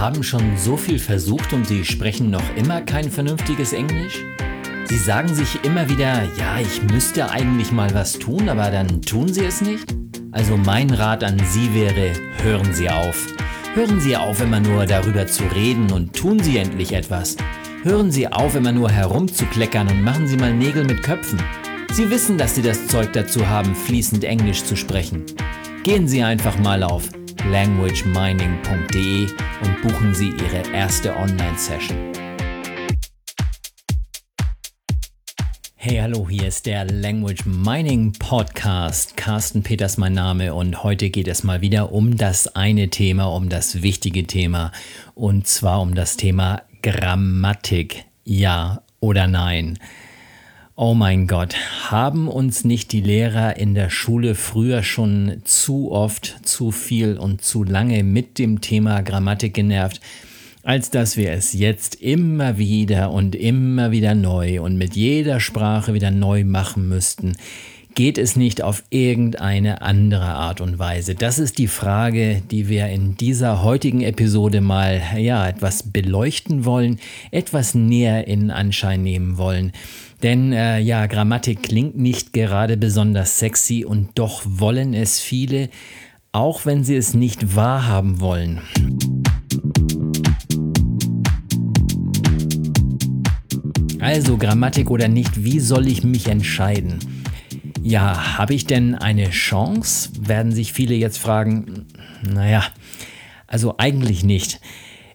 haben schon so viel versucht und Sie sprechen noch immer kein vernünftiges Englisch? Sie sagen sich immer wieder, ja, ich müsste eigentlich mal was tun, aber dann tun Sie es nicht? Also mein Rat an Sie wäre, hören Sie auf. Hören Sie auf, immer nur darüber zu reden und tun Sie endlich etwas. Hören Sie auf, immer nur herumzukleckern und machen Sie mal Nägel mit Köpfen. Sie wissen, dass Sie das Zeug dazu haben, fließend Englisch zu sprechen. Gehen Sie einfach mal auf languagemining.de und buchen Sie Ihre erste Online-Session. Hey, hallo, hier ist der Language Mining Podcast. Carsten Peters mein Name und heute geht es mal wieder um das eine Thema, um das wichtige Thema und zwar um das Thema Grammatik. Ja oder nein? Oh mein Gott, haben uns nicht die Lehrer in der Schule früher schon zu oft, zu viel und zu lange mit dem Thema Grammatik genervt, als dass wir es jetzt immer wieder und immer wieder neu und mit jeder Sprache wieder neu machen müssten? Geht es nicht auf irgendeine andere Art und Weise? Das ist die Frage, die wir in dieser heutigen Episode mal ja etwas beleuchten wollen, etwas näher in Anschein nehmen wollen. Denn äh, ja, Grammatik klingt nicht gerade besonders sexy und doch wollen es viele, auch wenn sie es nicht wahrhaben wollen. Also Grammatik oder nicht, wie soll ich mich entscheiden? Ja, habe ich denn eine Chance? Werden sich viele jetzt fragen. Naja, also eigentlich nicht.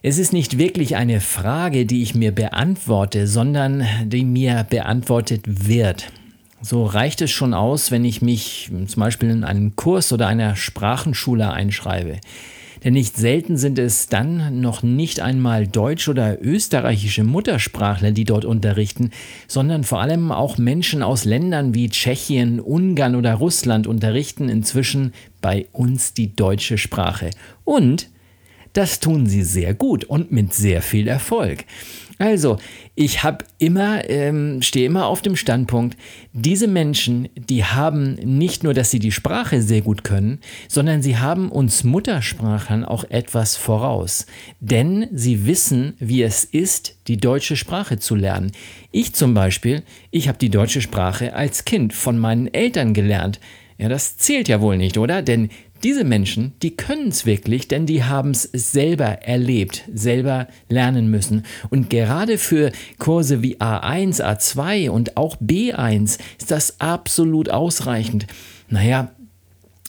Es ist nicht wirklich eine Frage, die ich mir beantworte, sondern die mir beantwortet wird. So reicht es schon aus, wenn ich mich zum Beispiel in einen Kurs oder einer Sprachenschule einschreibe. Denn nicht selten sind es dann noch nicht einmal deutsch- oder österreichische Muttersprachler, die dort unterrichten, sondern vor allem auch Menschen aus Ländern wie Tschechien, Ungarn oder Russland unterrichten inzwischen bei uns die deutsche Sprache. Und das tun sie sehr gut und mit sehr viel Erfolg. Also, ich habe immer, ähm, stehe immer auf dem Standpunkt, diese Menschen, die haben nicht nur, dass sie die Sprache sehr gut können, sondern sie haben uns Muttersprachlern auch etwas voraus. Denn sie wissen, wie es ist, die deutsche Sprache zu lernen. Ich zum Beispiel, ich habe die deutsche Sprache als Kind von meinen Eltern gelernt. Ja, das zählt ja wohl nicht, oder? Denn diese Menschen, die können es wirklich, denn die haben es selber erlebt, selber lernen müssen. Und gerade für Kurse wie A1, A2 und auch B1 ist das absolut ausreichend. Naja,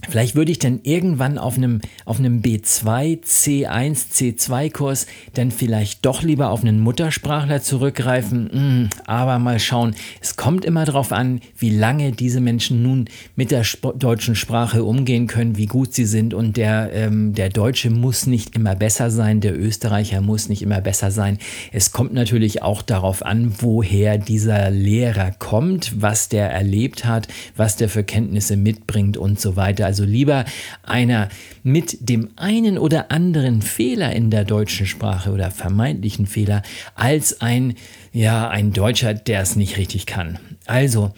Vielleicht würde ich dann irgendwann auf einem, auf einem B2, C1, C2-Kurs dann vielleicht doch lieber auf einen Muttersprachler zurückgreifen. Hm, aber mal schauen. Es kommt immer darauf an, wie lange diese Menschen nun mit der deutschen Sprache umgehen können, wie gut sie sind. Und der, ähm, der Deutsche muss nicht immer besser sein, der Österreicher muss nicht immer besser sein. Es kommt natürlich auch darauf an, woher dieser Lehrer kommt, was der erlebt hat, was der für Kenntnisse mitbringt und so weiter. Also lieber einer mit dem einen oder anderen Fehler in der deutschen Sprache oder vermeintlichen Fehler als ein, ja, ein Deutscher, der es nicht richtig kann. Also,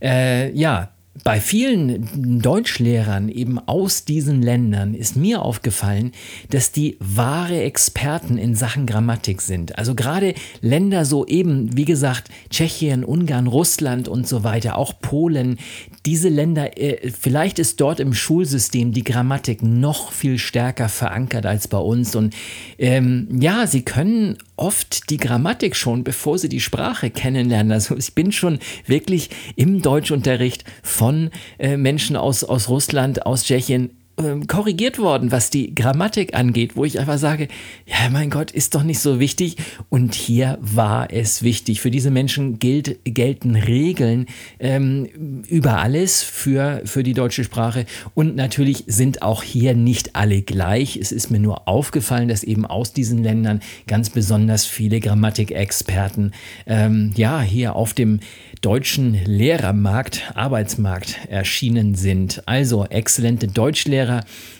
äh, ja, bei vielen Deutschlehrern eben aus diesen Ländern ist mir aufgefallen, dass die wahre Experten in Sachen Grammatik sind. Also gerade Länder so eben, wie gesagt, Tschechien, Ungarn, Russland und so weiter, auch Polen, diese Länder, äh, vielleicht ist dort im Schulsystem die Grammatik noch viel stärker verankert als bei uns. Und ähm, ja, sie können oft die Grammatik schon, bevor sie die Sprache kennenlernen. Also ich bin schon wirklich im Deutschunterricht von äh, Menschen aus, aus Russland, aus Tschechien ähm, korrigiert worden, was die Grammatik angeht, wo ich einfach sage, ja, mein Gott, ist doch nicht so wichtig. Und hier war es wichtig. Für diese Menschen gilt, gelten Regeln ähm, über alles für, für die deutsche Sprache. Und natürlich sind auch hier nicht alle gleich. Es ist mir nur aufgefallen, dass eben aus diesen Ländern ganz besonders viele Grammatikexperten ähm, ja hier auf dem deutschen Lehrermarkt, Arbeitsmarkt erschienen sind. Also exzellente Deutschlehrer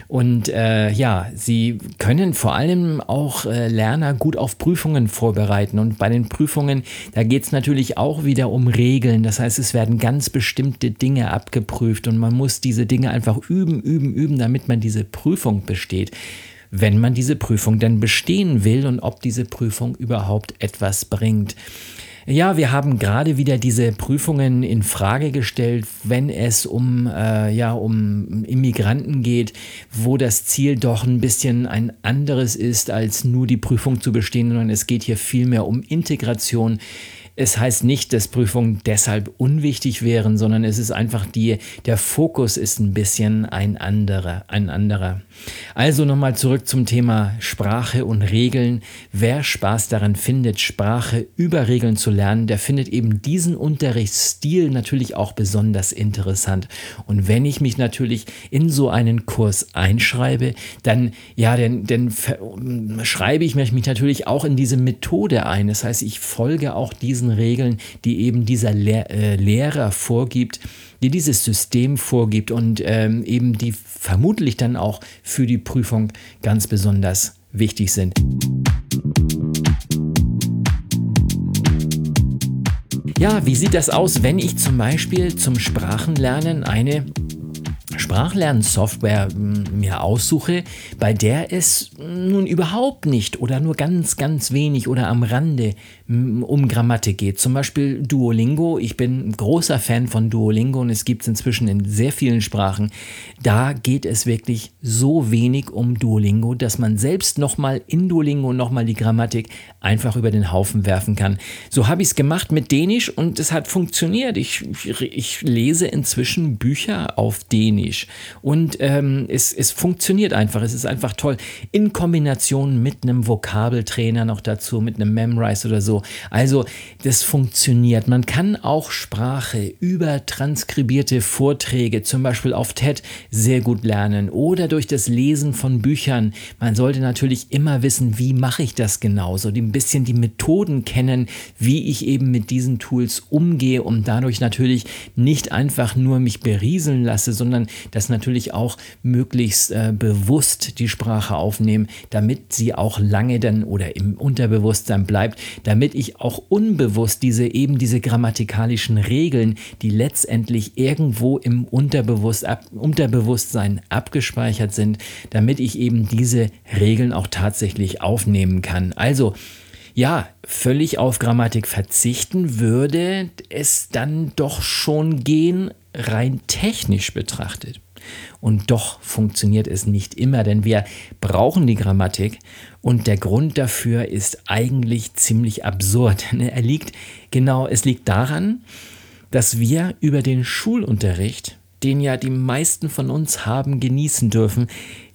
und äh, ja, sie können vor allem auch äh, Lerner gut auf Prüfungen vorbereiten. Und bei den Prüfungen, da geht es natürlich auch wieder um Regeln. Das heißt, es werden ganz bestimmte Dinge abgeprüft und man muss diese Dinge einfach üben, üben, üben, damit man diese Prüfung besteht. wenn man diese Prüfung denn bestehen will und ob diese Prüfung überhaupt etwas bringt. Ja, wir haben gerade wieder diese Prüfungen in Frage gestellt, wenn es um, äh, ja, um Immigranten geht, wo das Ziel doch ein bisschen ein anderes ist, als nur die Prüfung zu bestehen, sondern es geht hier vielmehr um Integration es heißt nicht, dass Prüfungen deshalb unwichtig wären, sondern es ist einfach die, der Fokus ist ein bisschen ein anderer, ein anderer. Also nochmal zurück zum Thema Sprache und Regeln. Wer Spaß daran findet, Sprache über Regeln zu lernen, der findet eben diesen Unterrichtsstil natürlich auch besonders interessant. Und wenn ich mich natürlich in so einen Kurs einschreibe, dann, ja, dann, dann schreibe ich mich natürlich auch in diese Methode ein. Das heißt, ich folge auch diesen Regeln, die eben dieser Lehr äh, Lehrer vorgibt, die dieses System vorgibt und ähm, eben die vermutlich dann auch für die Prüfung ganz besonders wichtig sind. Ja, wie sieht das aus, wenn ich zum Beispiel zum Sprachenlernen eine Sprachlernsoftware hm, mir aussuche, bei der es nun überhaupt nicht oder nur ganz, ganz wenig oder am Rande um Grammatik geht. Zum Beispiel Duolingo. Ich bin großer Fan von Duolingo und es gibt es inzwischen in sehr vielen Sprachen. Da geht es wirklich so wenig um Duolingo, dass man selbst nochmal in Duolingo nochmal die Grammatik einfach über den Haufen werfen kann. So habe ich es gemacht mit Dänisch und es hat funktioniert. Ich, ich, lese inzwischen Bücher auf Dänisch. Dänisch. Und ähm, es, es funktioniert einfach. Es ist einfach toll. In Kombination mit einem Vokabeltrainer noch dazu, mit einem Memrise oder so. Also, das funktioniert. Man kann auch Sprache über transkribierte Vorträge, zum Beispiel auf TED, sehr gut lernen oder durch das Lesen von Büchern. Man sollte natürlich immer wissen, wie mache ich das genau, so ein bisschen die Methoden kennen, wie ich eben mit diesen Tools umgehe und dadurch natürlich nicht einfach nur mich berieseln lasse, sondern das natürlich auch möglichst äh, bewusst die Sprache aufnehmen, damit sie auch lange dann oder im Unterbewusstsein bleibt, damit ich auch unbewusst diese eben diese grammatikalischen Regeln, die letztendlich irgendwo im Unterbewusst, ab, Unterbewusstsein abgespeichert sind, damit ich eben diese Regeln auch tatsächlich aufnehmen kann. Also ja, völlig auf Grammatik verzichten würde es dann doch schon gehen, rein technisch betrachtet. Und doch funktioniert es nicht immer, denn wir brauchen die Grammatik und der Grund dafür ist eigentlich ziemlich absurd. Er liegt genau, es liegt daran, dass wir über den Schulunterricht, den ja die meisten von uns haben genießen dürfen,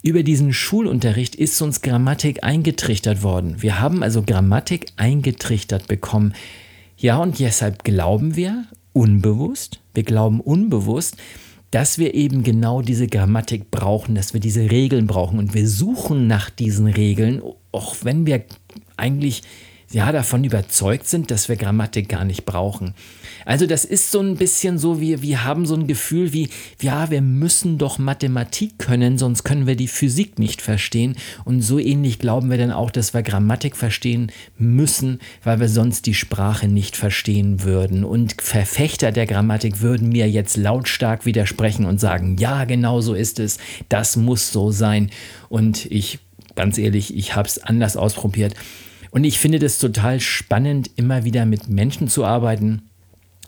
über diesen Schulunterricht ist uns Grammatik eingetrichtert worden. Wir haben also Grammatik eingetrichtert bekommen. Ja, und deshalb glauben wir unbewusst, wir glauben unbewusst, dass wir eben genau diese Grammatik brauchen, dass wir diese Regeln brauchen. Und wir suchen nach diesen Regeln, auch wenn wir eigentlich ja davon überzeugt sind, dass wir Grammatik gar nicht brauchen. Also das ist so ein bisschen so, wie wir haben so ein Gefühl wie, ja, wir müssen doch Mathematik können, sonst können wir die Physik nicht verstehen. Und so ähnlich glauben wir dann auch, dass wir Grammatik verstehen müssen, weil wir sonst die Sprache nicht verstehen würden. Und Verfechter der Grammatik würden mir jetzt lautstark widersprechen und sagen, ja, genau so ist es, das muss so sein. Und ich, ganz ehrlich, ich habe es anders ausprobiert. Und ich finde das total spannend, immer wieder mit Menschen zu arbeiten,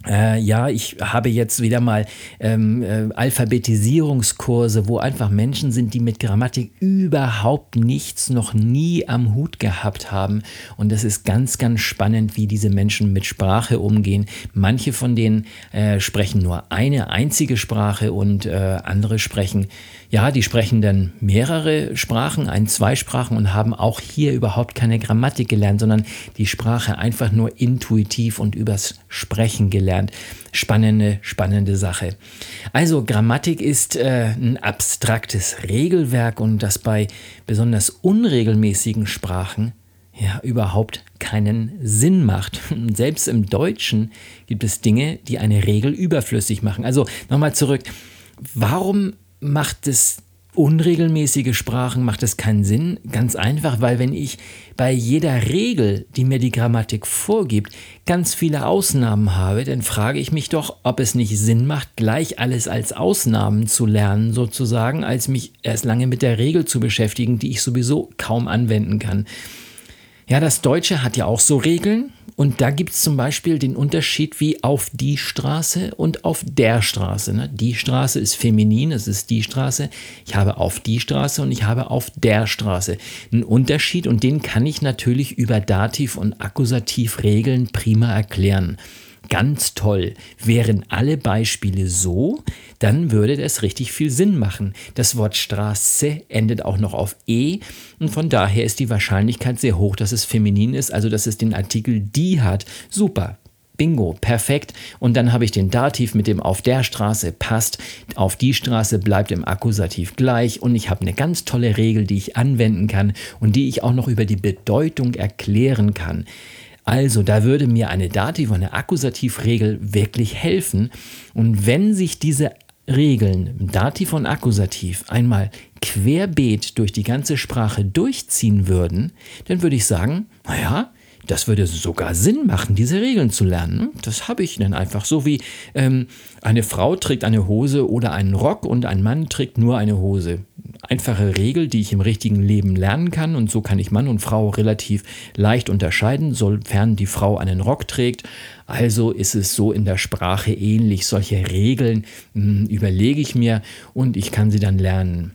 äh, ja, ich habe jetzt wieder mal ähm, äh, Alphabetisierungskurse, wo einfach Menschen sind, die mit Grammatik überhaupt nichts noch nie am Hut gehabt haben. Und das ist ganz, ganz spannend, wie diese Menschen mit Sprache umgehen. Manche von denen äh, sprechen nur eine einzige Sprache und äh, andere sprechen, ja, die sprechen dann mehrere Sprachen, ein, zwei Sprachen und haben auch hier überhaupt keine Grammatik gelernt, sondern die Sprache einfach nur intuitiv und übers Sprechen gelernt gelernt. Spannende, spannende Sache. Also Grammatik ist äh, ein abstraktes Regelwerk und das bei besonders unregelmäßigen Sprachen ja überhaupt keinen Sinn macht. Selbst im Deutschen gibt es Dinge, die eine Regel überflüssig machen. Also nochmal zurück. Warum macht es unregelmäßige Sprachen macht es keinen Sinn. Ganz einfach, weil wenn ich bei jeder Regel, die mir die Grammatik vorgibt, ganz viele Ausnahmen habe, dann frage ich mich doch, ob es nicht Sinn macht, gleich alles als Ausnahmen zu lernen, sozusagen, als mich erst lange mit der Regel zu beschäftigen, die ich sowieso kaum anwenden kann. Ja, das Deutsche hat ja auch so Regeln. Und da gibt es zum Beispiel den Unterschied wie auf die Straße und auf der Straße. Ne? Die Straße ist feminin, es ist die Straße. Ich habe auf die Straße und ich habe auf der Straße. Ein Unterschied und den kann ich natürlich über Dativ- und Akkusativregeln prima erklären ganz toll. Wären alle Beispiele so, dann würde das richtig viel Sinn machen. Das Wort Straße endet auch noch auf E und von daher ist die Wahrscheinlichkeit sehr hoch, dass es feminin ist, also dass es den Artikel die hat. Super. Bingo, perfekt. Und dann habe ich den Dativ mit dem auf der Straße passt. Auf die Straße bleibt im Akkusativ gleich. Und ich habe eine ganz tolle Regel, die ich anwenden kann und die ich auch noch über die Bedeutung erklären kann. Also da würde mir eine Dativ- eine Akkusativregel wirklich helfen. Und wenn sich diese Regeln, Dativ und Akkusativ, einmal querbeet durch die ganze Sprache durchziehen würden, dann würde ich sagen, naja, das würde sogar Sinn machen, diese Regeln zu lernen. Das habe ich dann einfach so wie ähm, eine Frau trägt eine Hose oder einen Rock und ein Mann trägt nur eine Hose. Einfache Regel, die ich im richtigen Leben lernen kann und so kann ich Mann und Frau relativ leicht unterscheiden, sofern die Frau einen Rock trägt. Also ist es so in der Sprache ähnlich. Solche Regeln mh, hm, überlege ich mir und ich kann sie dann lernen.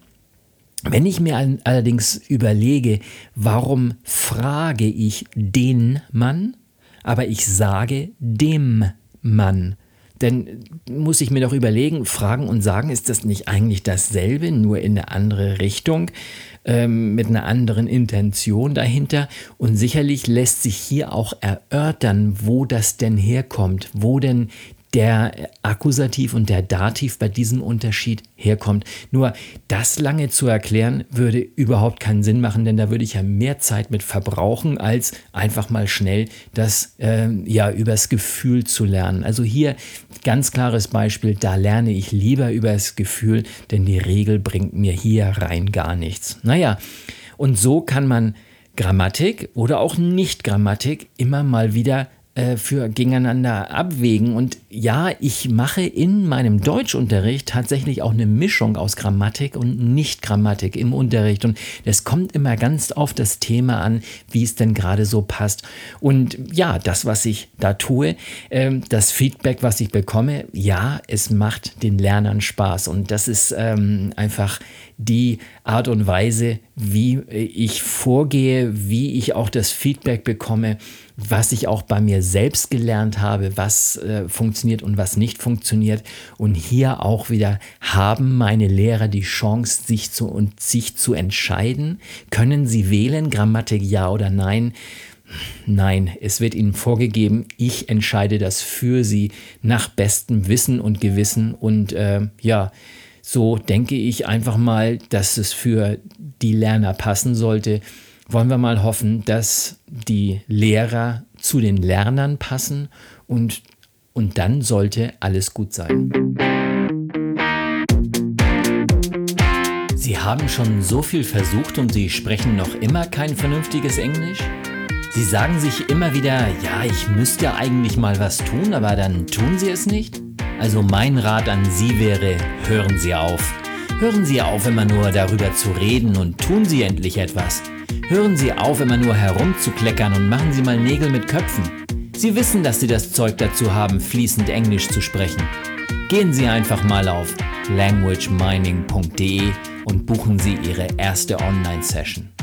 Wenn ich mir allerdings überlege, warum frage ich den Mann, aber ich sage dem Mann, dann muss ich mir doch überlegen, fragen und sagen, ist das nicht eigentlich dasselbe, nur in eine andere Richtung, ähm, mit einer anderen Intention dahinter? Und sicherlich lässt sich hier auch erörtern, wo das denn herkommt, wo denn der Akkusativ und der Dativ bei diesem Unterschied herkommt. Nur das lange zu erklären, würde überhaupt keinen Sinn machen, denn da würde ich ja mehr Zeit mit verbrauchen, als einfach mal schnell das äh, ja übers Gefühl zu lernen. Also hier ganz klares Beispiel, da lerne ich lieber übers Gefühl, denn die Regel bringt mir hier rein gar nichts. Naja, und so kann man Grammatik oder auch Nicht-Grammatik immer mal wieder äh, für gegeneinander abwägen. Und ja, ich mache in meinem Deutschunterricht tatsächlich auch eine Mischung aus Grammatik und Nicht-Grammatik im Unterricht. Und es kommt immer ganz auf das Thema an, wie es denn gerade so passt. Und ja, das, was ich da tue, äh, das Feedback, was ich bekomme, ja, es macht den Lernern Spaß. Und das ist ähm, einfach die Art und Weise, wie ich vorgehe, wie ich auch das Feedback bekomme was ich auch bei mir selbst gelernt habe, was äh, funktioniert und was nicht funktioniert. Und hier auch wieder haben meine Lehrer die Chance, sich zu, und sich zu entscheiden. Können sie wählen, Grammatik ja oder nein? Nein, es wird ihnen vorgegeben, ich entscheide das für sie nach bestem Wissen und Gewissen. Und äh, ja, so denke ich einfach mal, dass es für die Lerner passen sollte wollen wir mal hoffen, dass die Lehrer zu den Lernern passen und, und dann sollte alles gut sein. Sie haben schon so viel versucht und Sie sprechen noch immer kein vernünftiges Englisch? Sie sagen sich immer wieder, ja, ich müsste eigentlich mal was tun, aber dann tun Sie es nicht? Also mein Rat an Sie wäre, hören Sie auf. Hören Sie auf, immer nur darüber zu reden und tun Sie endlich etwas. Hören Sie auf, immer nur herumzukleckern und machen Sie mal Nägel mit Köpfen. Sie wissen, dass Sie das Zeug dazu haben, fließend Englisch zu sprechen. Gehen Sie einfach mal auf languagemining.de und buchen Sie Ihre erste Online-Session.